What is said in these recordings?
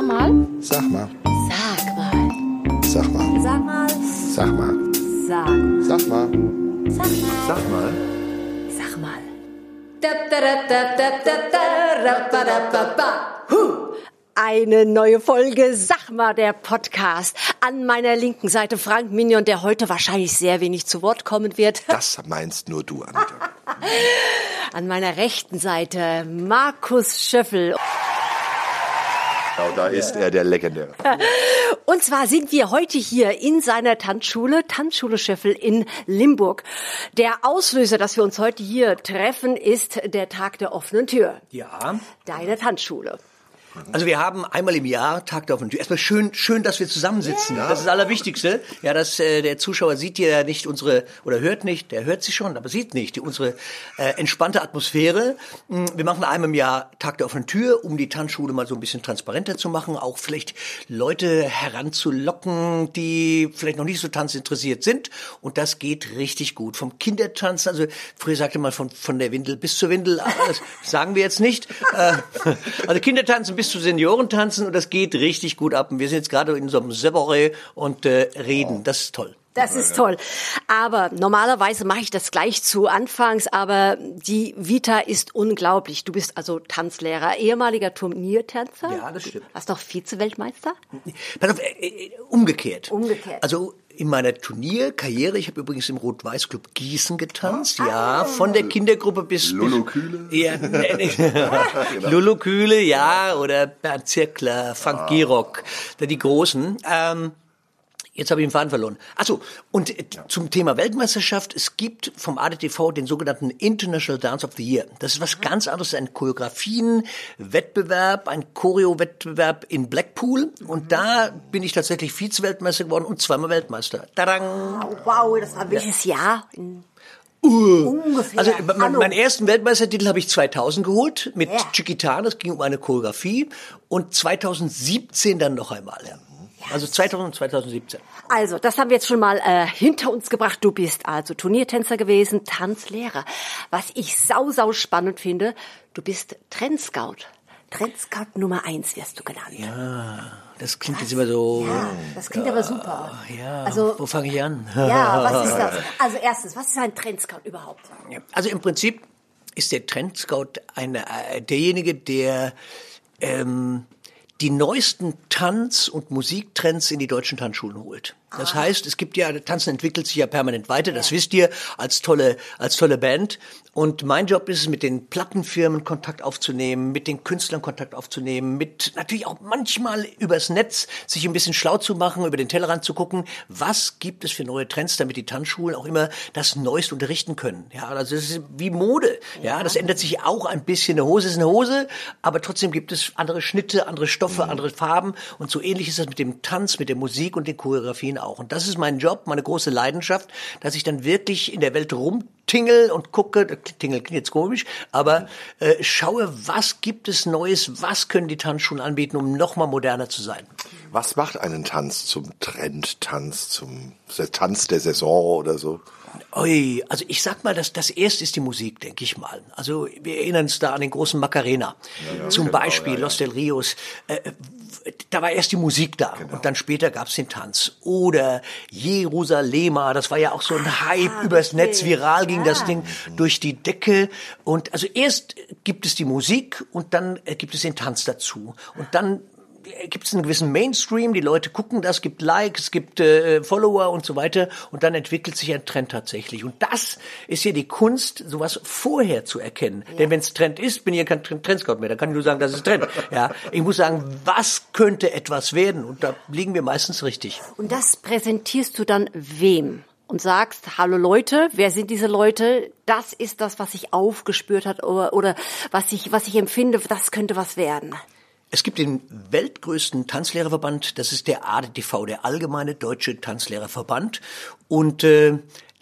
Sag mal. Sag mal. Sag mal. Sag mal. Sag mal. Sag mal. Sag. Mal. Sag mal. Sag mal. Sag mal. Eine neue Folge Sag mal, der Podcast. An meiner linken Seite Frank Minion, der heute wahrscheinlich sehr wenig zu Wort kommen wird. Das meinst nur du, Anita. An meiner rechten Seite Markus Schöffel. Genau, da ist er der Legendäre. Und zwar sind wir heute hier in seiner Tanzschule, Tanzschule Schöffel in Limburg. Der Auslöser, dass wir uns heute hier treffen, ist der Tag der offenen Tür. Ja. Deine Tanzschule. Also wir haben einmal im Jahr Tag der offenen Tür. Erstmal schön, schön, dass wir zusammensitzen. Das ist das Allerwichtigste. Ja, dass äh, der Zuschauer sieht ja nicht unsere oder hört nicht. Der hört sie schon, aber sieht nicht die, unsere äh, entspannte Atmosphäre. Mm, Wir machen einmal im Jahr Tag der offenen Tür, um die Tanzschule mal so ein bisschen transparenter zu machen, auch vielleicht Leute heranzulocken, die vielleicht noch nicht so tanzinteressiert sind. Und das geht richtig gut. Vom Kindertanzen, also früher sagte man von von der Windel bis zur Windel, das sagen wir jetzt nicht. Äh, also Kindertanzen bis zu Seniorentanzen und das geht richtig gut ab. Und wir sind jetzt gerade in so einem Seboré und äh, reden. Das ist toll. Das ist toll. Aber normalerweise mache ich das gleich zu Anfangs, aber die Vita ist unglaublich. Du bist also Tanzlehrer, ehemaliger Turniertänzer. Ja, das stimmt. Warst doch Vize-Weltmeister? Pass auf, äh, äh, umgekehrt. Umgekehrt. Also in meiner Turnierkarriere, ich habe übrigens im Rot-Weiß-Club Gießen getanzt, ja, von der Kindergruppe bis... Lulu Kühle? Ja, nee, nee. Lulu Kühle, ja, oder Bernd Zirkler, Frank Girock, da die Großen. Ähm, Jetzt habe ich den Faden verloren. Achso, und äh, zum Thema Weltmeisterschaft, es gibt vom ADTV den sogenannten International Dance of the Year. Das ist was ganz anderes, ein Choreografien-Wettbewerb, ein Choreo-Wettbewerb in Blackpool. Und da bin ich tatsächlich Vize-Weltmeister geworden und zweimal Weltmeister. Tadang! Oh, wow, das war welches Jahr? In Ungefähr. Also mein, meinen ersten Weltmeistertitel habe ich 2000 geholt mit Ja. Chiquitana, das ging um eine Choreografie und 2017 dann noch einmal. Ja. Also 2000 und 2017. Also, das haben wir jetzt schon mal äh, hinter uns gebracht. Du bist also Turniertänzer gewesen, Tanzlehrer. Was ich sau, sau spannend finde, du bist Trendscout. Trendscout Nummer eins wirst du genannt. Ja, Das klingt jetzt immer so. das klingt aber super. Ja, Also, wo fange ich an? ja, was ist das? Also erstens, was ist ein Trendscout überhaupt? Ja. Also im Prinzip ist der Trendscout eine, äh, derjenige, der ähm, die neuesten Tanz- und Musiktrends in die deutschen Tanzschulen holt. Das heißt, es gibt ja, Tanzen entwickelt sich ja permanent weiter, das wisst ihr, als tolle, als tolle Band. Und mein Job ist es, mit den Plattenfirmen Kontakt aufzunehmen, mit den Künstlern Kontakt aufzunehmen, mit natürlich auch manchmal übers Netz sich ein bisschen schlau zu machen, über den Tellerrand zu gucken, was gibt es für neue Trends, damit die Tanzschulen auch immer das Neueste unterrichten können. Ja, also es ist wie Mode. Ja, das ändert sich auch ein bisschen. Eine Hose ist eine Hose, aber trotzdem gibt es andere Schnitte, andere Stoffe, andere Farben. Und so ähnlich ist das mit dem Tanz, mit der Musik und den Choreografien auch. Und das ist mein Job, meine große Leidenschaft, dass ich dann wirklich in der Welt rumtingel und gucke, Tingel klingt jetzt komisch, aber äh, schaue, was gibt es Neues, was können die Tanzschulen anbieten, um noch mal moderner zu sein. Was macht einen Tanz zum Trendtanz, zum Tanz der Saison oder so? Ui, also ich sag mal, das, das erste ist die Musik, denke ich mal. Also wir erinnern uns da an den großen Macarena. Zum genau, Beispiel ja, ja. Los del Rios. Äh, da war erst die Musik da Genau. und dann später gab's den Tanz. Oder Jerusalema, das war ja auch so ein Hype übers Netz, wirklich, viral ging das ja. Ding durch die Decke. Und also erst gibt es die Musik und dann äh, gibt es den Tanz dazu. Und dann gibt es einen gewissen Mainstream, die Leute gucken das, gibt Likes, es gibt äh, Follower und so weiter und dann entwickelt sich ein Trend tatsächlich. Und das ist ja die Kunst, sowas vorher zu erkennen. Denn wenn es Trend ist, bin ich ja kein Trend- Trendscout mehr, dann kann ich nur sagen, das ist Trend. Ja, ich muss sagen, was könnte etwas werden? Und da liegen wir meistens richtig. Und das präsentierst du dann wem? Und sagst, hallo Leute, wer sind diese Leute? Das ist das, was ich aufgespürt hat oder, oder was ich, was ich empfinde, das könnte was werden. Es gibt den weltgrößten Tanzlehrerverband, das ist der ADTV, der Allgemeine Deutsche Tanzlehrerverband. Und äh,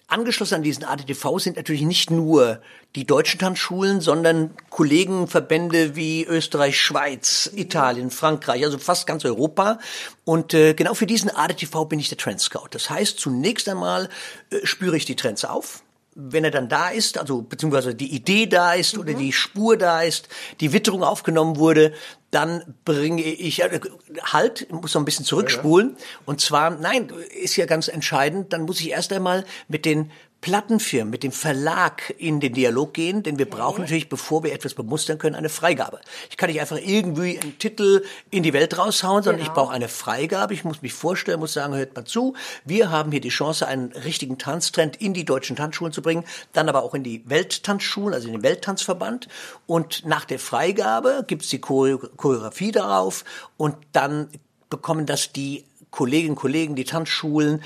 angeschlossen an diesen ADTV sind natürlich nicht nur die deutschen Tanzschulen, sondern Kollegenverbände wie Österreich, Schweiz, Italien, Frankreich, also fast ganz Europa. Und äh, genau für diesen ADTV bin ich der Trend Scout. Das heißt, zunächst einmal äh, spüre ich die Trends auf wenn er dann da ist, also beziehungsweise die Idee da ist mhm. oder die Spur da ist, die Witterung aufgenommen wurde, dann bringe ich äh, halt, muss noch ein bisschen zurückspulen. Ja, ja. Und zwar, nein, ist ja ganz entscheidend, dann muss ich erst einmal mit den Plattenfirmen, mit dem Verlag in den Dialog gehen, denn wir brauchen natürlich, bevor wir etwas bemustern können, eine Freigabe. Ich kann nicht einfach irgendwie einen Titel in die Welt raushauen, sondern genau. ich brauche eine Freigabe. Ich muss mich vorstellen, muss sagen, hört mal zu, wir haben hier die Chance, einen richtigen Tanztrend in die deutschen Tanzschulen zu bringen, dann aber auch in die Welttanzschulen, also in den Welttanzverband. Und nach der Freigabe gibt's die Choreografie darauf und dann bekommen das die Kolleginnen und Kollegen, die Tanzschulen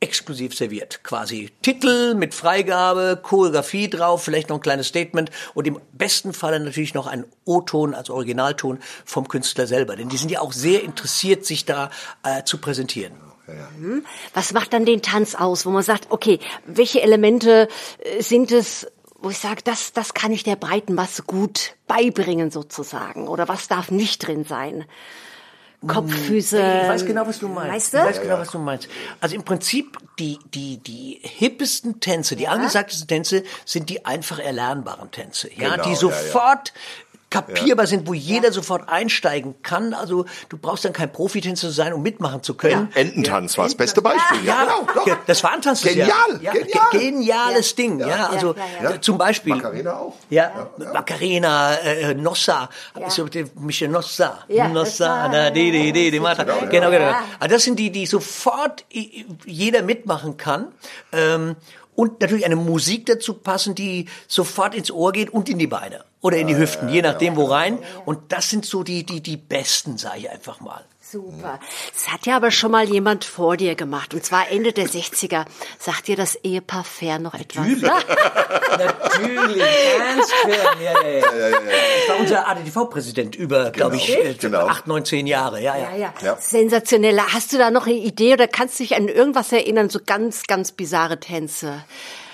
exklusiv serviert. Quasi Titel mit Freigabe, Choreografie drauf, vielleicht noch ein kleines Statement und im besten Falle natürlich noch ein O-Ton als Originalton vom Künstler selber. Denn die sind ja auch sehr interessiert, sich da äh, zu präsentieren. Mhm. Was macht dann den Tanz aus, wo man sagt, okay, welche Elemente äh, sind es, wo ich sage, das, das kann ich der breiten Masse gut beibringen sozusagen oder was darf nicht drin sein? Kopffüße. Ich weiß genau, was du meinst. Weißt du? Ich weiß genau, was du meinst. Also im Prinzip die die die hippesten Tänze, die ja. angesagtesten Tänze sind die einfach erlernbaren Tänze, ja, genau, die sofort ja, ja kapierbar sind, wo jeder sofort einsteigen kann. Also du brauchst dann kein Profitänzer zu sein, um mitmachen zu können. Ja. Ententanz war das beste Beispiel. Ja, ja genau. Doch. Das war ein Tanz. Genial, ja. genial. Geniales Ding. Ja, also zum Beispiel. Macarena auch. Ja, Macarena, äh, Nossa, ja. so, Michel Nossa, Nossa, da, die, die, die, die, Martha. Genau, genau. genau. Also das sind die, die sofort jeder mitmachen kann. Ähm, und natürlich eine Musik dazu passen, die sofort ins Ohr geht und in die Beine oder in die Hüften, je nachdem wo rein. Und das sind so die die die besten, sage ich einfach mal. Super. Das hat ja aber schon mal jemand vor dir gemacht. Und zwar Ende der 60er. Sagt dir das Ehepaar Fern noch etwas? Natürlich. Natürlich. Ernst Fern. Ja, ja, ja. ja, ja, ja. Das war unser ADTV-Präsident über, glaube ich, äh, genau. acht, neun, zehn Jahre. Ja, ja. ja, ja. Sensationell. Hast du da noch eine Idee oder kannst du dich an irgendwas erinnern? So ganz, ganz bizarre Tänze.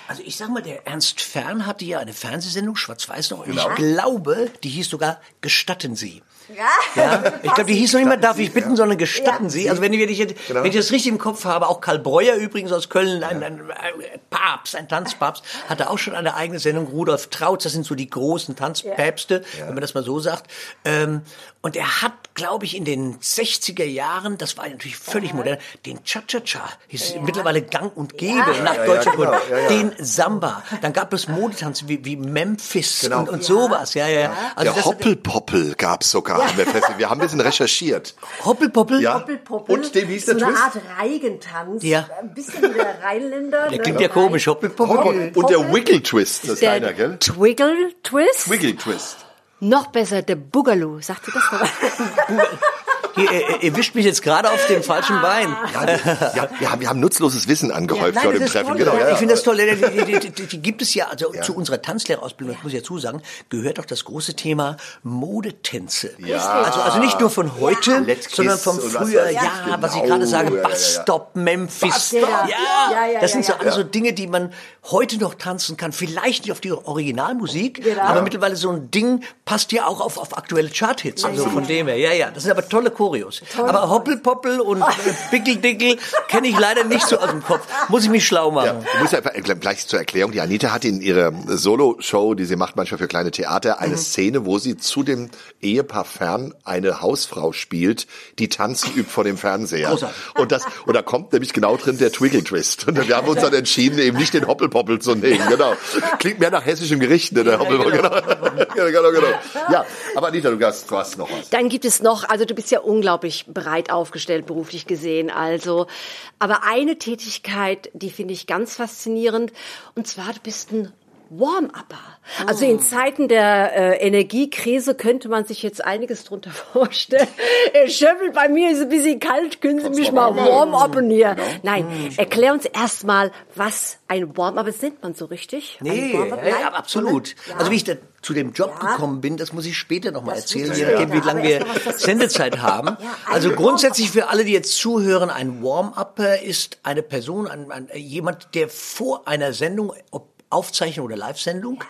Also ich sag mal, der Ernst Fern hatte ja eine Fernsehsendung, schwarz-weiß noch. Genau. Ich glaube, die hieß sogar Gestatten Sie. Ja. ja ich glaube, die hieß noch nicht mal, darf ich bitten, sondern gestatten ja. Sie. Also wenn ich, wenn, ich, genau. wenn ich das richtig im Kopf habe, auch Karl Breuer übrigens aus Köln, ein, ein, ein Papst, ein Tanzpapst, hatte auch schon eine eigene Sendung. Rudolf Trautz, das sind so die großen Tanzpäpste, ja. wenn man das mal so sagt. Ähm, und er hat, glaube ich, in den 60er Jahren, das war natürlich völlig ja. modern, den Cha-Cha-Cha, ist ja. mittlerweile gang und gäbe ja. nach ja, Deutschland, genau. den Samba. Dann gab es Modetanz wie, wie Memphis genau. und, und sowas. Ja, ja. Also Der Hoppelpoppel gab es sogar. Wir haben ein bisschen recherchiert. Hoppelpoppel? Ja. Hoppelpoppel. Und dem hieß der so eine Art Reigentanz. Ja. Ein bisschen wie der Rheinländer. Der klingt ja komisch. Hoppelpoppel. Hoppel. Und der Wiggle Twist, das ist einer, gell? Twiggle Twist? Noch besser, der Boogaloo. Sagt ihr das noch? Ihr, ihr, ihr wischt mich jetzt gerade auf dem falschen Bein. Ja, ja, wir, haben, wir haben nutzloses Wissen angehäuft ja, vor dem Treffen. Genau, ja, ich finde das toll. Die, die, die, die, gibt es ja, also zu unserer Tanzlehrerausbildung, das muss ich ja zusagen, gehört auch das große Thema Modetänze. Ja. Also, also nicht nur von heute, sondern vom früher. Ja, genau. was ich gerade sage, Bus-Stop, Memphis. Ja. das sind so alles so Dinge, die man heute noch tanzen kann. Vielleicht nicht auf die Originalmusik, genau. aber mittlerweile so ein Ding passt ja auch auf, auf aktuelle Charthits. Also von dem her, ja, ja. Das sind aber tolle Choreos. Toll. Aber Hoppelpoppel und Bickeldickel kenne ich leider nicht so aus dem Kopf. Muss ich mich schlau machen. Ja, du musst einfach gleich zur Erklärung. Die Anita hat in ihrer Solo-Show, die sie macht manchmal für kleine Theater, eine mhm. Szene, wo sie zu dem Ehepaar fern eine Hausfrau spielt, die tanzen übt vor dem Fernseher. Großartig. Und das, und da kommt nämlich genau drin der Twiggle Twist. Und wir haben uns dann entschieden, eben nicht den Hoppelpoppel zu nehmen. Genau. Klingt mehr nach hessischem Gericht, ne, der Hoppelpoppel. Genau. genau, genau, genau. Ja, aber Anita, du hast, du hast noch was. Dann gibt es noch, also du bist ja unglaublich breit aufgestellt, beruflich gesehen. Also, aber eine Tätigkeit, die finde ich ganz faszinierend. Und zwar, du bist ein Warm-Upper. Also in oh. Zeiten der äh, Energiekrise könnte man sich jetzt einiges drunter vorstellen. Herr Schöffel, bei mir ist es ein bisschen kalt, können Sie mich mal warm-uppen hier? Genau. Nein, hm, erklär uns erstmal, was ein Warm-up ist. Nennt man so richtig? Nee, ja, absolut. Ja. Also wie ich da zu dem Job ja. gekommen bin, das muss ich später nochmal erzählen, je nachdem, wie lange wir Sendezeit haben. also grundsätzlich für alle, die jetzt zuhören, ein Warm-Upper ist eine Person, ein, ein, jemand, der vor einer Sendung, ob Aufzeichnung oder Live-Sendung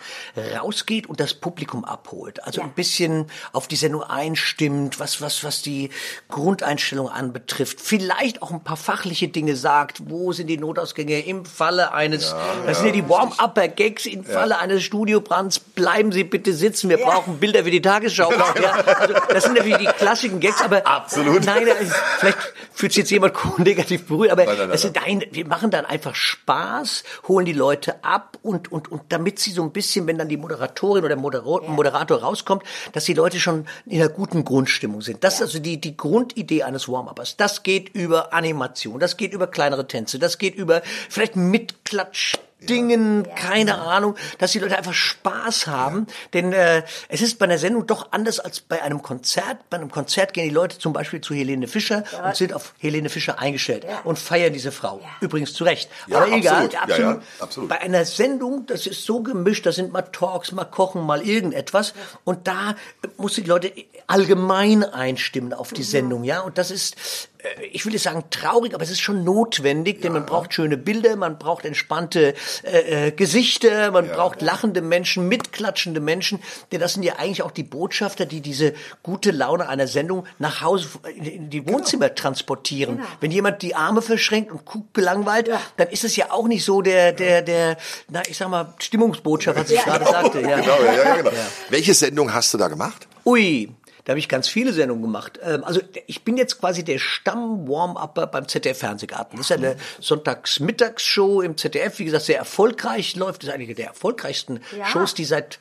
rausgeht und das Publikum abholt. Also ein bisschen auf die Sendung einstimmt, was, was, was die Grundeinstellung anbetrifft. Vielleicht auch ein paar fachliche Dinge sagt. Wo sind die Notausgänge im Falle eines, das sind ja die Warm-Upper-Gags, im Falle eines Studiobrands, bleiben Sie bitte sitzen, wir brauchen Bilder für die Tagesschau. Ja, also das sind natürlich die klassischen Gags, aber Absolut. nein, also vielleicht fühlt sich jetzt jemand negativ berührt, aber Nein, nein, das sind ein, wir machen dann einfach Spaß, holen die Leute ab und, und, und damit sie so ein bisschen, wenn dann die Moderatorin oder Moderator, Moderator rauskommt, dass die Leute schon in einer guten Grundstimmung sind. Das ist also die, die Grundidee eines Warm-Uppers. Das geht über Animation, das geht über kleinere Tänze, das geht über vielleicht Mitklatsch, Dingen, keine Ahnung, dass die Leute einfach Spaß haben. Denn äh, es ist bei einer Sendung doch anders als bei einem Konzert. Bei einem Konzert gehen die Leute zum Beispiel zu Helene Fischer und sind auf Helene Fischer eingestellt und feiern diese Frau. Übrigens zu Recht. Ja, Aber egal, absolut. Ja, ja, absolut. Bei einer Sendung, das ist so gemischt, da sind mal Talks, mal Kochen, mal irgendetwas. Und da muss die Leute allgemein einstimmen auf die Sendung, ja. Und das ist, ich will nicht sagen traurig, aber es ist schon notwendig, denn man braucht schöne Bilder, man braucht entspannte äh, äh, Gesichter, man braucht lachende Menschen, mitklatschende Menschen, denn das sind ja eigentlich auch die Botschafter, die diese gute Laune einer Sendung nach Hause in, in die Wohnzimmer transportieren. Wenn jemand die Arme verschränkt und guckt gelangweilt, dann ist es ja auch nicht so der, der, der, na, ich sag mal, Stimmungsbotschaft, was ich gerade sagte. Ja. Genau, ja, ja, genau. Welche Sendung hast du da gemacht? Ui, da habe ich ganz viele Sendungen gemacht. Ähm, Also ich bin jetzt quasi der Stamm-Warm-Upper beim ZDF-Fernsehgarten. Das ist ja eine Sonntagsmittagsshow im ZDF, wie gesagt, sehr erfolgreich läuft. Das ist eine der erfolgreichsten Ja. Shows, die seit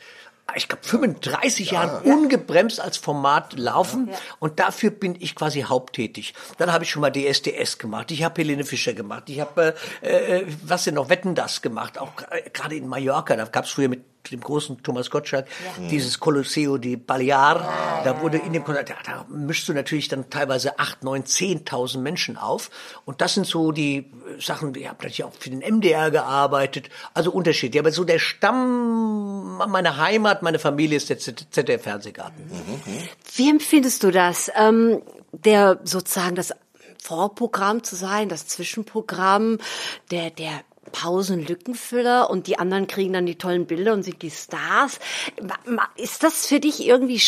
ich glaube 35 Jahren ungebremst als Format laufen und dafür bin ich quasi haupttätig. Dann habe ich schon mal DSDS gemacht, ich habe Helene Fischer gemacht, ich habe äh, äh, was denn noch Wetten das gemacht, auch äh, gerade in Mallorca, da gab es früher mit dem großen Thomas Gottschalk, dieses Colosseo di Balear, da wurde in dem Konzert, da, da mischst du natürlich dann teilweise acht, neun, zehntausend Menschen auf. Und das sind so die äh, Sachen, ich habe natürlich auch für den MDR gearbeitet, also Unterschied. Ja, aber so der Stamm meiner Heimat, meine Familie ist der ZDF-Fernsehgarten. Wie empfindest du das? Ähm, der sozusagen das Vorprogramm zu sein, das Zwischenprogramm, der, der Pausenlückenfüller und die anderen kriegen dann die tollen Bilder und sind die Stars. Ist das für dich irgendwie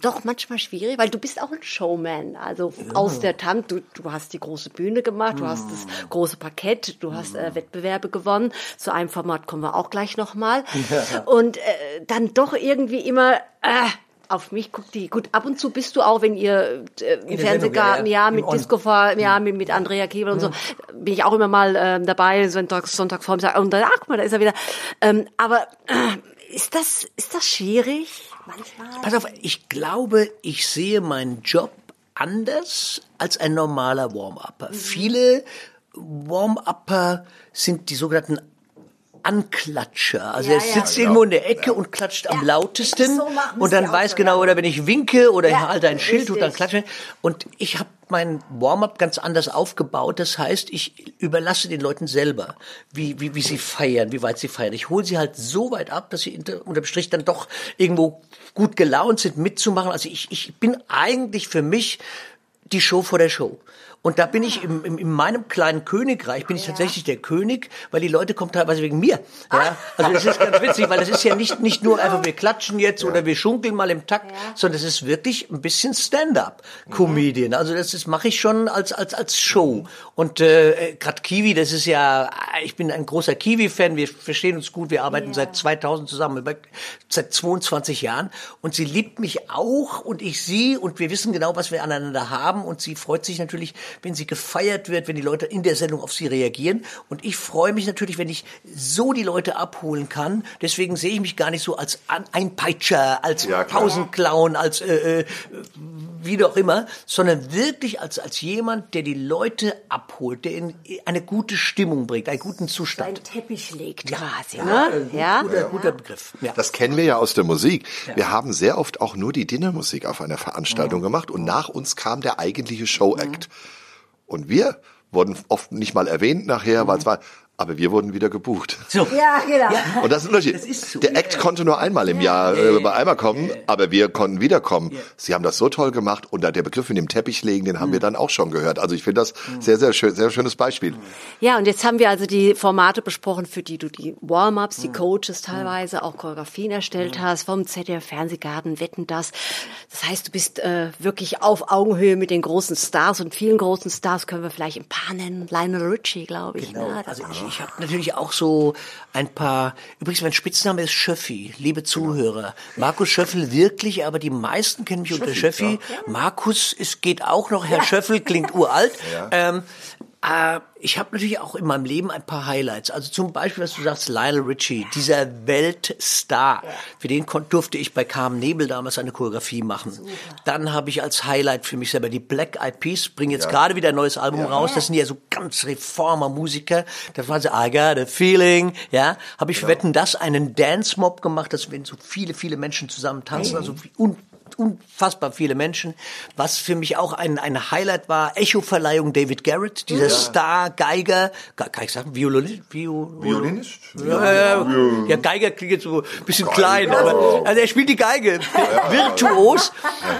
doch manchmal schwierig? Weil du bist auch ein Showman. Also aus der Tant, du, du hast die große Bühne gemacht, du hast das große Parkett, du hast äh, Wettbewerbe gewonnen. Zu einem Format kommen wir auch gleich nochmal. Und äh, dann doch irgendwie immer... Äh, auf mich guckt die. Gut, ab und zu bist du auch, wenn ihr äh, im Fernsehgarten, ja, ja. ja, mit. Disco, ja, mit, mit Andrea Kebel und so, bin ich auch immer mal ähm, dabei, Sonntags, Sonntagvormittag, und dann, ach mal, da ist er wieder. Ähm, aber äh, ist das, ist das schwierig? Manchmal? Pass auf, ich glaube, ich sehe meinen Job anders als ein normaler Warm-Upper. Viele Warm-Upper sind die sogenannten Anklatscher. Also Ja, er ja. sitzt irgendwo in der Ecke und klatscht am lautesten so und dann weiß so, genau, ja. oder wenn ich winke oder ich Ja, halte ein Schild und dann klatsche. Und ich habe mein Warm-up ganz anders aufgebaut. Das heißt, ich überlasse den Leuten selber, wie, wie, wie sie feiern, wie weit sie feiern. Ich hole sie halt so weit ab, dass sie unter, unterm Strich dann doch irgendwo gut gelaunt sind, mitzumachen. Also ich, ich bin eigentlich für mich die Show vor der Show. Und da bin ich im, im, in meinem kleinen Königreich, bin ich tatsächlich der König, weil die Leute kommen teilweise wegen mir. Ja? Also das ist ganz witzig, weil das ist ja nicht, nicht nur einfach, wir klatschen jetzt oder wir schunkeln mal im Takt, sondern es ist wirklich ein bisschen Stand-up-Comedian. Also das ist mache ich schon als, als, als Show. Und äh, gerade Kiwi, das ist ja, ich bin ein großer Kiwi-Fan, wir verstehen uns gut, wir arbeiten seit 2000 zusammen, über- seit 22 Jahren. Und sie liebt mich auch und ich sie und wir wissen genau, was wir aneinander haben. Und sie freut sich natürlich, wenn sie gefeiert wird, wenn die Leute in der Sendung auf sie reagieren. Und ich freue mich natürlich, wenn ich so die Leute abholen kann. Deswegen sehe ich mich gar nicht so als Einpeitscher, als Ja. Pausenclown, als äh, äh, wie auch immer, sondern wirklich als, als jemand, der die Leute abholt, der in eine gute Stimmung bringt, einen guten Ein Zustand. Teppich legt quasi, ne? Ja. Guter, guter Begriff. Ja. Das kennen wir ja aus der Musik. Wir haben sehr oft auch nur die Dinnermusik auf einer Veranstaltung gemacht und nach uns kam der eigentliche Showact. Und wir wurden oft nicht mal erwähnt nachher, weil es war, aber wir wurden wieder gebucht. So. Ja, genau. Und das ist ein Unterschied. Das ist so, der ja, Act ja. konnte nur einmal im Jahr äh, bei einmal kommen, aber wir konnten wiederkommen. Ja. Sie haben das so toll gemacht und da der Begriff mit dem Teppich legen, den haben Mhm. wir dann auch schon gehört. Also ich finde das sehr, sehr schön, sehr schönes Beispiel. Ja, und jetzt haben wir also die Formate besprochen, für die du die Warm-ups, Mhm. die Coaches teilweise, auch Choreografien erstellt hast, vom ZDF Fernsehgarten, Wetten das. Das heißt, du bist äh, wirklich auf Augenhöhe mit den großen Stars und vielen großen Stars können wir vielleicht ein paar nennen. Lionel Richie, glaube ich. Genau. Ne? Das- Also ich, ich habe natürlich auch so ein paar. Übrigens, mein Spitzname ist Schöffi, liebe Zuhörer. Markus Schöffel wirklich, aber die meisten kennen mich unter Schöffi. Markus, es geht auch noch. Herr Schöffel klingt uralt. Ähm, äh, ich habe natürlich auch in meinem Leben ein paar Highlights. Also zum Beispiel, was du sagst, Lionel Richie, dieser Weltstar. Für den durfte ich bei Carmen Nebel damals eine Choreografie machen. Dann habe ich als Highlight für mich selber die Black Eyed Peas, bringen jetzt gerade wieder ein neues Album raus. Das sind ja so ganz Reformer-Musiker. Das waren so, I got a feeling, ja. Habe ich für Wetten das einen Dance-Mob gemacht, dass wenn so viele, viele Menschen zusammen tanzen, also wie un unfassbar viele Menschen. Was für mich auch ein, ein Highlight war, Echo-Verleihung David Garrett, dieser Star-Geiger, Ge- kann ich sagen, Violin, Viol Violinist? ja, ja, ja, Geiger klingt jetzt so ein bisschen klein, aber also er spielt die Geige. Virtuos.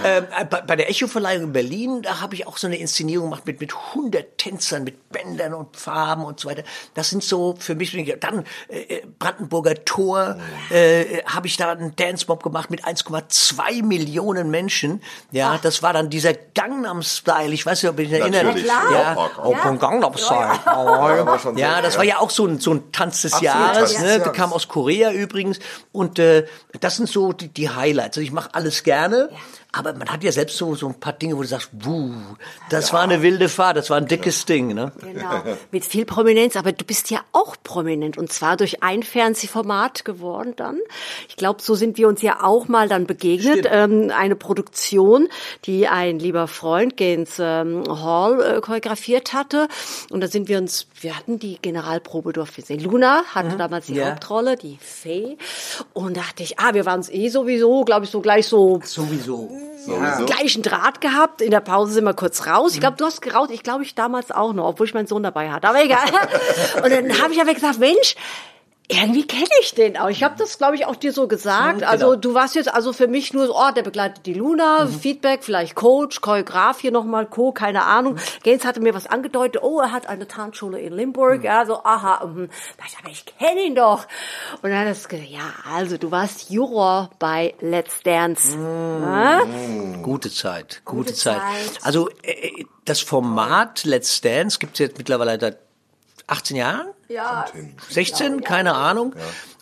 Ähm, bei, bei der Echo-Verleihung in Berlin, da habe ich auch so eine Inszenierung gemacht mit mit 100 Tänzern, mit Bändern und Farben und so weiter. Das sind so für mich dann äh, Brandenburger Tor äh, habe ich da einen Dance-Mob gemacht mit 1,2 Millionen Menschen. Ja, das war dann dieser Gangnam Style. Ich weiß nicht, ob ich mich erinnere. Ja, Ja. Gangnam Style. so, Ja, das ja. war ja auch so ein, so ein Tanz des Absolut, Jahres. Ne? Der kam aus Korea übrigens. Und äh, das sind so die, die Highlights. Also ich mache alles gerne. Aber man hat ja selbst so, so ein paar Dinge, wo du sagst, wuh, das war eine wilde Fahrt, das war ein dickes Ding. Ne? Genau, mit viel Prominenz, aber du bist ja auch prominent und zwar durch ein Fernsehformat geworden dann. Ich glaube, so sind wir uns ja auch mal dann begegnet. Ähm, eine Produktion, die ein lieber Freund, Gaines ähm, Hall, äh, choreografiert hatte. Und da sind wir uns, wir hatten die Generalprobe durften wir sehen. Luna hatte damals die Ja. Hauptrolle, die Fee. Und dachte ich, ah, wir waren es eh sowieso, glaube ich, so gleich so Sowieso. Sowieso. gleichen Draht gehabt. In der Pause sind wir kurz raus. Ich glaube, du hast geraucht. Ich glaube, ich damals auch noch, obwohl ich meinen Sohn dabei hatte. Aber egal. Und dann habe ich aber gesagt, Mensch, irgendwie kenne ich den auch. Ich habe das, glaube ich, auch dir so gesagt. genau. Also du warst jetzt also für mich nur so, oh, der begleitet die Luna, Feedback, vielleicht Coach, Choreograf hier nochmal, Co., keine Ahnung. Gaines hatte mir was angedeutet, oh, er hat eine Tanzschule in Limburg. Ja, so, aha, mhm. Da dachte ich, aber ich kenne ihn doch. Und dann hat er gesagt, ja, also du warst Juror bei Let's Dance. Ja? Gute Zeit, gute, Gute Zeit. Zeit. Also äh, das Format Let's Dance gibt es jetzt mittlerweile seit 18 Jahren? Ja. 16, keine Ahnung.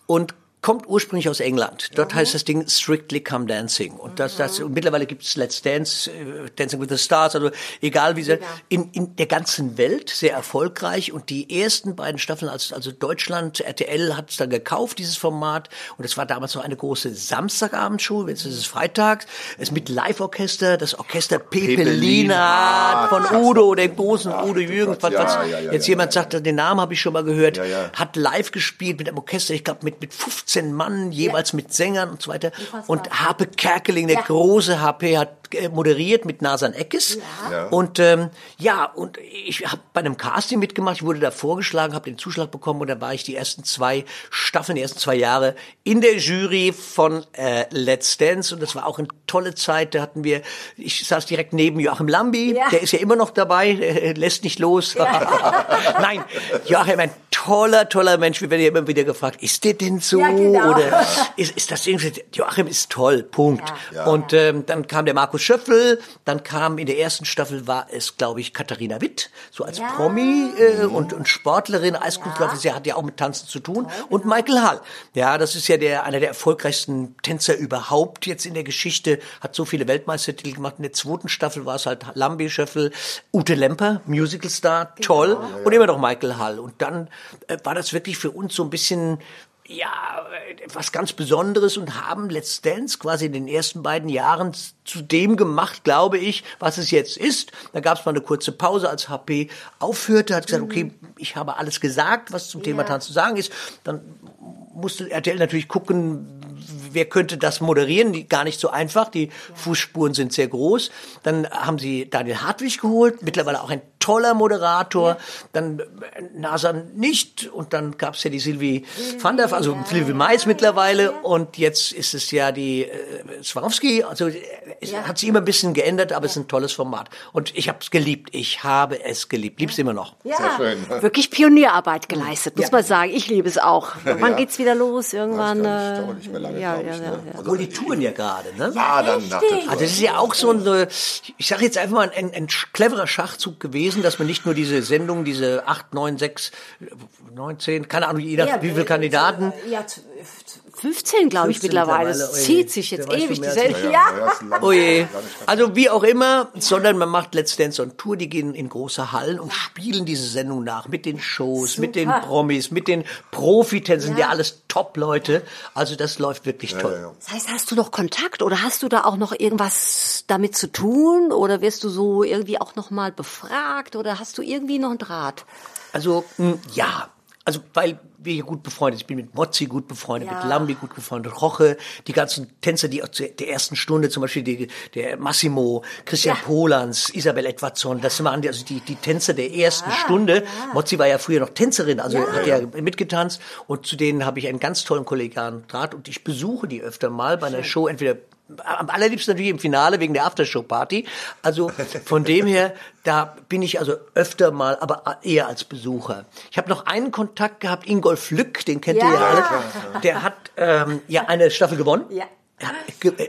Und kommt ursprünglich aus England. Dort heißt das Ding Strictly Come Dancing. Und das, das, und mittlerweile gibt es Let's Dance, äh, Dancing with the Stars, also egal wie sie, in, in der ganzen Welt sehr erfolgreich. Und die ersten beiden Staffeln, als, also Deutschland, RTL hat es dann gekauft, dieses Format. Und es war damals noch eine große Samstagabendshow, jetzt ist es freitags, es mit Live-Orchester, das Orchester Pepelina von Udo, dem großen Udo Jürgens, was, Ja, was ja, ja, jetzt ja, jemand sagt, den Namen habe ich schon mal gehört, Ja, ja. hat live gespielt mit einem Orchester, ich glaube mit, mit 15 Mann, jeweils mit Sängern und so weiter. Und Harpe Kerkeling, der Ja. große HP, hat moderiert mit Nasan Eckes. Ja. Und ähm, ja, und ich habe bei einem Casting mitgemacht, ich wurde da vorgeschlagen, habe den Zuschlag bekommen und da war ich die ersten zwei Staffeln, die ersten zwei Jahre in der Jury von äh, Let's Dance und das war auch eine tolle Zeit. Da hatten wir, ich saß direkt neben Joachim Lambi, Ja. der ist ja immer noch dabei, äh, lässt nicht los. Nein, Joachim, ein toller, toller Mensch. Wir werden ja immer wieder gefragt, ist der denn so? Ja, genau. Oder ist, ist das irgendwie, Joachim ist toll, Punkt. Ja. Und ähm, dann kam der Markus Schöffel, dann kam in der ersten Staffel war es, glaube ich, Katharina Witt, so als Ja. Promi äh, und, und Sportlerin, Eiskunstläufer, sie hat ja auch mit Tanzen zu tun. Und Michael Hall, ja, das ist ja der einer der erfolgreichsten Tänzer überhaupt jetzt in der Geschichte, hat so viele Weltmeistertitel gemacht. In der zweiten Staffel war es halt Lambi Schöffel, Ute Lemper, Musicalstar, toll. Und immer noch Michael Hall. Und dann äh, war das wirklich für uns so ein bisschen ja, äh, was ganz Besonderes und haben Let's Dance quasi in den ersten beiden Jahren zu dem gemacht, glaube ich, was es jetzt ist. Da gab es mal eine kurze Pause, als HP aufhörte, hat gesagt, okay, ich habe alles gesagt, was zum Thema Ja. Tanz zu sagen ist. Dann musste RTL natürlich gucken, wer könnte das moderieren? Die, gar nicht so einfach. Die Fußspuren sind sehr groß. Dann haben sie Daniel Hartwig geholt, mittlerweile auch ein toller Moderator, dann äh, Nasan nicht und dann gab's ja die Sylvie van der, also Sylvie Mais mittlerweile und jetzt ist es ja die äh, Swarovski, also äh, es hat sich immer ein bisschen geändert, aber es ist ein tolles Format und ich habe es geliebt, ich habe es geliebt, lieb's immer noch. Ja, schön. wirklich Pionierarbeit geleistet, muss man sagen. Ich liebe es auch. Wann Ja. geht's wieder los? Irgendwann. Ja, äh, ich glaub nicht mehr lange, ja, glaub ja, ich, ja, ne? ja. Obwohl die touren ja gerade, ne? Ah, dann nach der Tour. Also das ist ja auch so ein, äh, ich sage jetzt einfach mal ein, ein cleverer Schachzug gewesen, dass man nicht nur diese Sendung, diese 8, 9, 6, 19, keine Ahnung, je nach wie viele Kandidaten, Ja, z- 15, glaube ich, 15 mittlerweile. oje. zieht sich jetzt ewig, schon mehr diese, als ja. Ja, ja, Oh je. das. Also wie auch immer, sondern man macht Let's Dance on Tour, die gehen in große Hallen und spielen diese Sendung nach mit den Shows, mit den Super. Promis, mit den Profitänzen, ja. alles Top-Leute. Also das läuft wirklich toll. ja. Das heißt, hast du noch Kontakt oder hast du da auch noch irgendwas damit zu tun oder wirst du so irgendwie auch noch mal befragt oder hast du irgendwie noch einen Draht? Also mh, ja, also weil wir hier gut befreundet. Ich bin mit Mozzi gut befreundet, Ja. mit Lambi gut befreundet, Roche, die ganzen Tänzer, die aus der der ersten Stunde, zum Beispiel die, der Massimo, Christian Ja. Polans, Isabel Edwardson, das waren die, also die, die Tänzer der ersten Stunde. Mozzi war ja früher noch Tänzerin, also hat ja mitgetanzt und zu denen habe ich einen ganz tollen kollegialen Draht und ich besuche die öfter mal bei einer Show, entweder am allerliebsten natürlich im Finale wegen der Aftershow-Party. Also von dem her, da bin ich also öfter mal, aber eher als Besucher. Ich habe noch einen Kontakt gehabt, Ingolf Lück, den kennt ihr ja Ja. alle. Der hat ähm, ja eine Staffel gewonnen. Ja. Ja,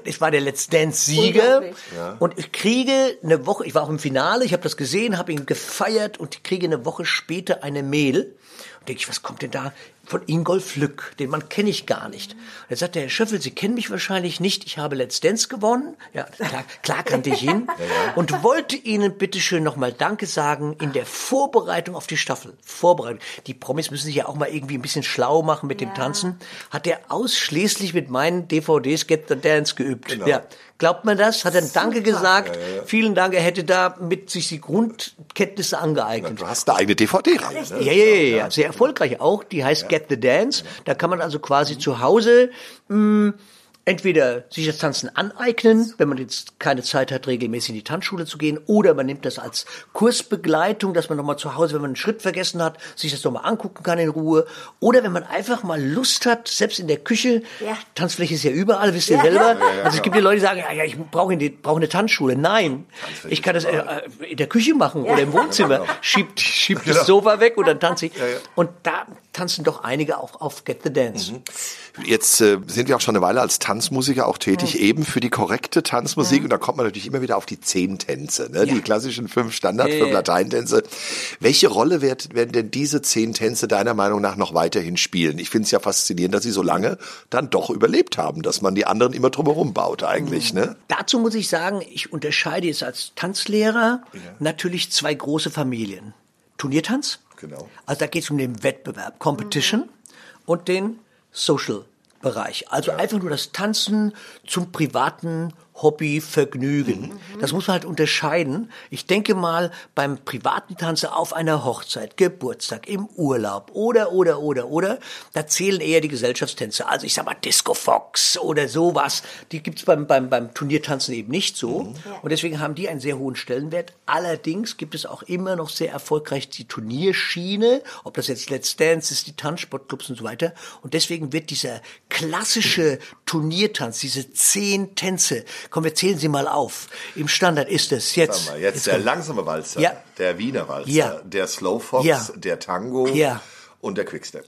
ich war der Let's Dance-Sieger Unglaublich. und ich kriege eine Woche, ich war auch im Finale, ich habe das gesehen, habe ihn gefeiert und ich kriege eine Woche später eine Mail und denke ich, was kommt denn da von Ingolf Lück, den Mann kenne ich gar nicht. Und er sagt, der Herr Schöffel, Sie kennen mich wahrscheinlich nicht, ich habe Let's Dance gewonnen, ja, klar, klar kannte ich ihn und wollte Ihnen bitteschön nochmal Danke sagen in der Vorbereitung auf die Staffel. Vorbereitung. Die Promis müssen sich ja auch mal irgendwie ein bisschen schlau machen mit dem Tanzen. Hat er ausschließlich mit meinen DVDs Get the Dance geübt. Ja. Glaubt man das? Hat er Danke gesagt? Vielen Dank, er hätte da mit sich die Grundkenntnisse angeeignet. Du hast eine eigene DVD-Reihe. Ne? Ja, ja, ja, ja, sehr erfolgreich auch. Die heißt Get the Dance. Da kann man also quasi zu Hause mh, entweder sich das Tanzen aneignen, wenn man jetzt keine Zeit hat, regelmäßig in die Tanzschule zu gehen, oder man nimmt das als Kursbegleitung, dass man nochmal zu Hause, wenn man einen Schritt vergessen hat, sich das nochmal angucken kann in Ruhe. Oder wenn man einfach mal Lust hat, selbst in der Küche, Ja. Tanzfläche ist ja überall, wisst ihr Ja. selber. Ja, also es gibt ja Leute, die sagen, ja, ja ich brauche eine, brauche eine Tanzschule. Nein, ich kann das äh, äh, in der Küche machen oder im Wohnzimmer. Schiebt, schiebt das Sofa weg und dann tanze ich. Und da tanzen doch einige auch auf Get the Dance. Jetzt äh, sind wir auch schon eine Weile als Tanzmusiker auch tätig, eben für die korrekte Tanzmusik. Und da kommt man natürlich immer wieder auf die zehn Tänze, ne? die klassischen fünf Standard Ja, für ja. Lateintänze. Welche Rolle wird, werden denn diese zehn Tänze deiner Meinung nach noch weiterhin spielen? Ich finde es ja faszinierend, dass sie so lange dann doch überlebt haben, dass man die anderen immer drumherum baut eigentlich. Ne? Dazu muss ich sagen, ich unterscheide jetzt als Tanzlehrer natürlich zwei große Familien. Turniertanz. Genau. Also da geht es um den Wettbewerb, Competition und den Social-Bereich. Also einfach nur das Tanzen zum privaten Hobby, Vergnügen. Das muss man halt unterscheiden. Ich denke mal, beim privaten Tanzen auf einer Hochzeit, Geburtstag, im Urlaub oder, oder, oder, oder, da zählen eher die Gesellschaftstänze. Also ich sag mal Disco Fox oder sowas. Die gibt's beim, beim, beim Turniertanzen eben nicht so. Und deswegen haben die einen sehr hohen Stellenwert. Allerdings gibt es auch immer noch sehr erfolgreich die Turnierschiene, ob das jetzt Let's Dance ist, die Tanzsportclubs und so weiter. Und deswegen wird dieser klassische Turniertanz, diese zehn Tänze, komm, wir zählen sie mal auf. Im Standard ist es jetzt. Mal, jetzt der kommt- langsame Walzer, Ja. der Wiener Walzer, Ja. der Slowfox, Ja. der Tango Ja. und der Quickstep.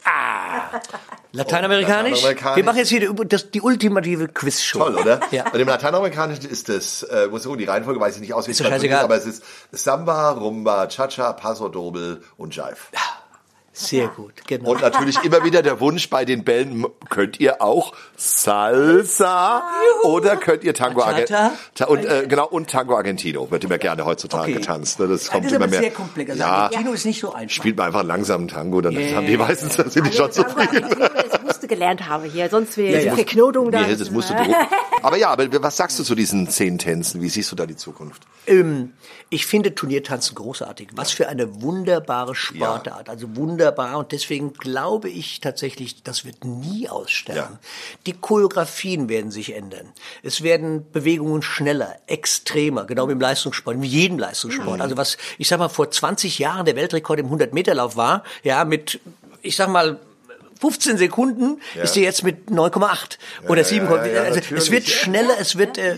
Lateinamerikanisch? Lateinamerikanisch. Wir machen jetzt hier die, das, die ultimative Quizshow. Toll, oder? Ja. Und im Lateinamerikanischen ist das, äh, muss ich, die Reihenfolge weiß ich nicht aus, uns scheißegal. aber es ist Samba, Rumba, Cha-Cha, Paso Doble und Jive. Sehr gut, genau. Und natürlich immer wieder der Wunsch bei den Bällen, könnt ihr auch Salsa oder könnt ihr Tango? Argentino? Und, äh, genau, und Tango Argentino wird immer gerne heutzutage Okay. getanzt. Ne? Das Ja, kommt das ist immer aber mehr. sehr komplex. Also ja, Argentino ist nicht so einfach. spielt man einfach einen langsamen Tango, dann Yeah. haben die meistens, dann sind die schon Tango zufrieden. Das musste gelernt haben hier, sonst wäre Ja, ja. viel Knotung da. Nee, das musst du. Aber ja, aber was sagst du zu diesen zehn Tänzen? Wie siehst du da die Zukunft? Ähm, ich finde Turniertanzen großartig. Was für eine wunderbare Sportart. Also wunderbar wunderbar und deswegen glaube ich tatsächlich, das wird nie aussterben. Ja. Die Choreografien werden sich ändern. Es werden Bewegungen schneller, extremer, genau wie im Leistungssport, wie jedem Leistungssport. Mhm. Also was, ich sag mal, vor 20 Jahren der Weltrekord im 100-Meter-Lauf war, ja, mit, ich sag mal, 15 Sekunden ja. ist die jetzt mit 9,8 ja, oder 7. Ja, also es wird schneller, es wird, äh,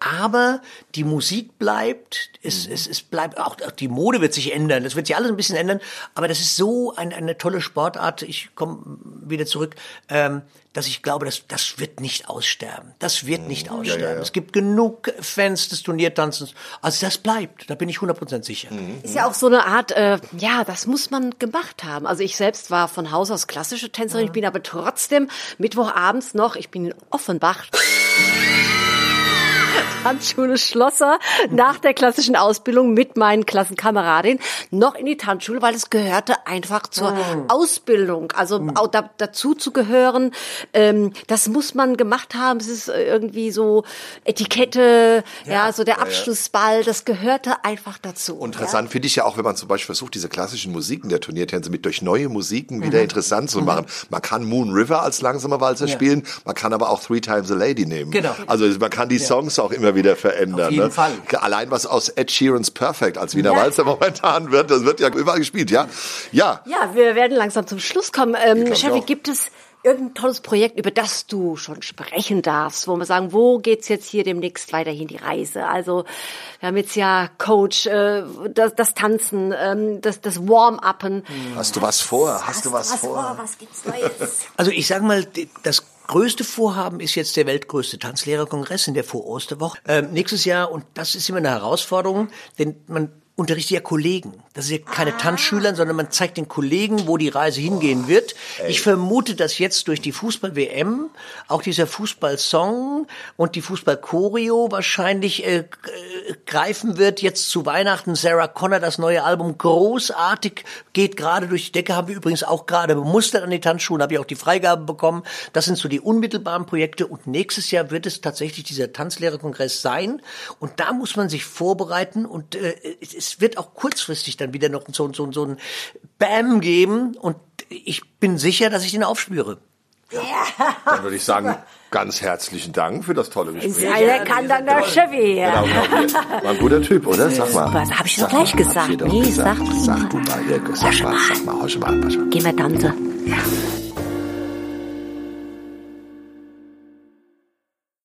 aber die Musik bleibt, es, mhm. es, es bleibt auch, auch die Mode wird sich ändern, es wird sich alles ein bisschen ändern, aber das ist so ein, eine tolle Sportart. Ich komme wieder zurück. Ähm, dass ich glaube, das, das wird nicht aussterben. Das wird nicht aussterben. Ja, ja, ja. Es gibt genug Fans des Turniertanzens. Also das bleibt, da bin ich 100% sicher. Mhm. Ist ja auch so eine Art, äh, ja, das muss man gemacht haben. Also ich selbst war von Haus aus klassische Tänzerin, ich bin aber trotzdem Mittwochabends noch, ich bin in Offenbach. Tanzschule Schlosser nach der klassischen Ausbildung mit meinen Klassenkameradinnen noch in die Tanzschule, weil es gehörte einfach zur mm. Ausbildung. Also mm. auch da, dazu zu gehören, ähm, das muss man gemacht haben. Es ist irgendwie so Etikette, ja, ja so der Abschlussball, das gehörte einfach dazu. Interessant ja? finde ich ja auch, wenn man zum Beispiel versucht, diese klassischen Musiken der Turniertänze mit durch neue Musiken wieder mhm. interessant zu machen. Mhm. Man kann Moon River als langsamer Walzer ja. spielen, man kann aber auch Three Times a Lady nehmen. Genau. Also man kann die Songs auch immer wieder verändern. Auf jeden ne? Fall. Allein was aus Ed Sheeran's Perfect als Wiener ja. Walzer momentan wird, das wird ja überall gespielt, ja? Ja. Ja, wir werden langsam zum Schluss kommen. Ähm, Chevy, gibt es irgendein tolles Projekt, über das du schon sprechen darfst, wo wir sagen, wo geht's jetzt hier demnächst weiterhin die Reise? Also wir haben jetzt ja Coach, äh, das, das Tanzen, ähm, das, das Warm-Upen. Hast du was vor? Hast, Hast du was, was vor? vor? Was gibt's Neues? Also ich sag mal, das größte Vorhaben ist jetzt der weltgrößte Tanzlehrerkongress in der Vor-Osterwoche ähm, nächstes Jahr. Und das ist immer eine Herausforderung, denn man unterrichtet ja Kollegen. Das ist ja keine ah. Tanzschüler, sondern man zeigt den Kollegen, wo die Reise hingehen wird. Ey. Ich vermute, dass jetzt durch die Fußball-WM auch dieser Fußball-Song und die Fußball-Choreo wahrscheinlich äh, äh, greifen wird. Jetzt zu Weihnachten Sarah Connor, das neue Album, großartig, geht gerade durch die Decke, haben wir übrigens auch gerade bemustert an die Tanzschulen, habe ich auch die Freigabe bekommen. Das sind so die unmittelbaren Projekte und nächstes Jahr wird es tatsächlich dieser Tanzlehrerkongress sein und da muss man sich vorbereiten und äh, es es wird auch kurzfristig dann wieder noch so, so, so ein Bam geben und ich bin sicher, dass ich den aufspüre. Ja. Dann würde ich sagen, ganz herzlichen Dank für das tolle Gespräch. Ja, der kann dann der Chevy. Genau, genau. War ein guter Typ, oder? Sag mal. Was habe ich doch gleich mal, gesagt? Nee, gesagt. sag du mal. Sag mal, sag mal, sag mal. Geh mal tanzen. Ja.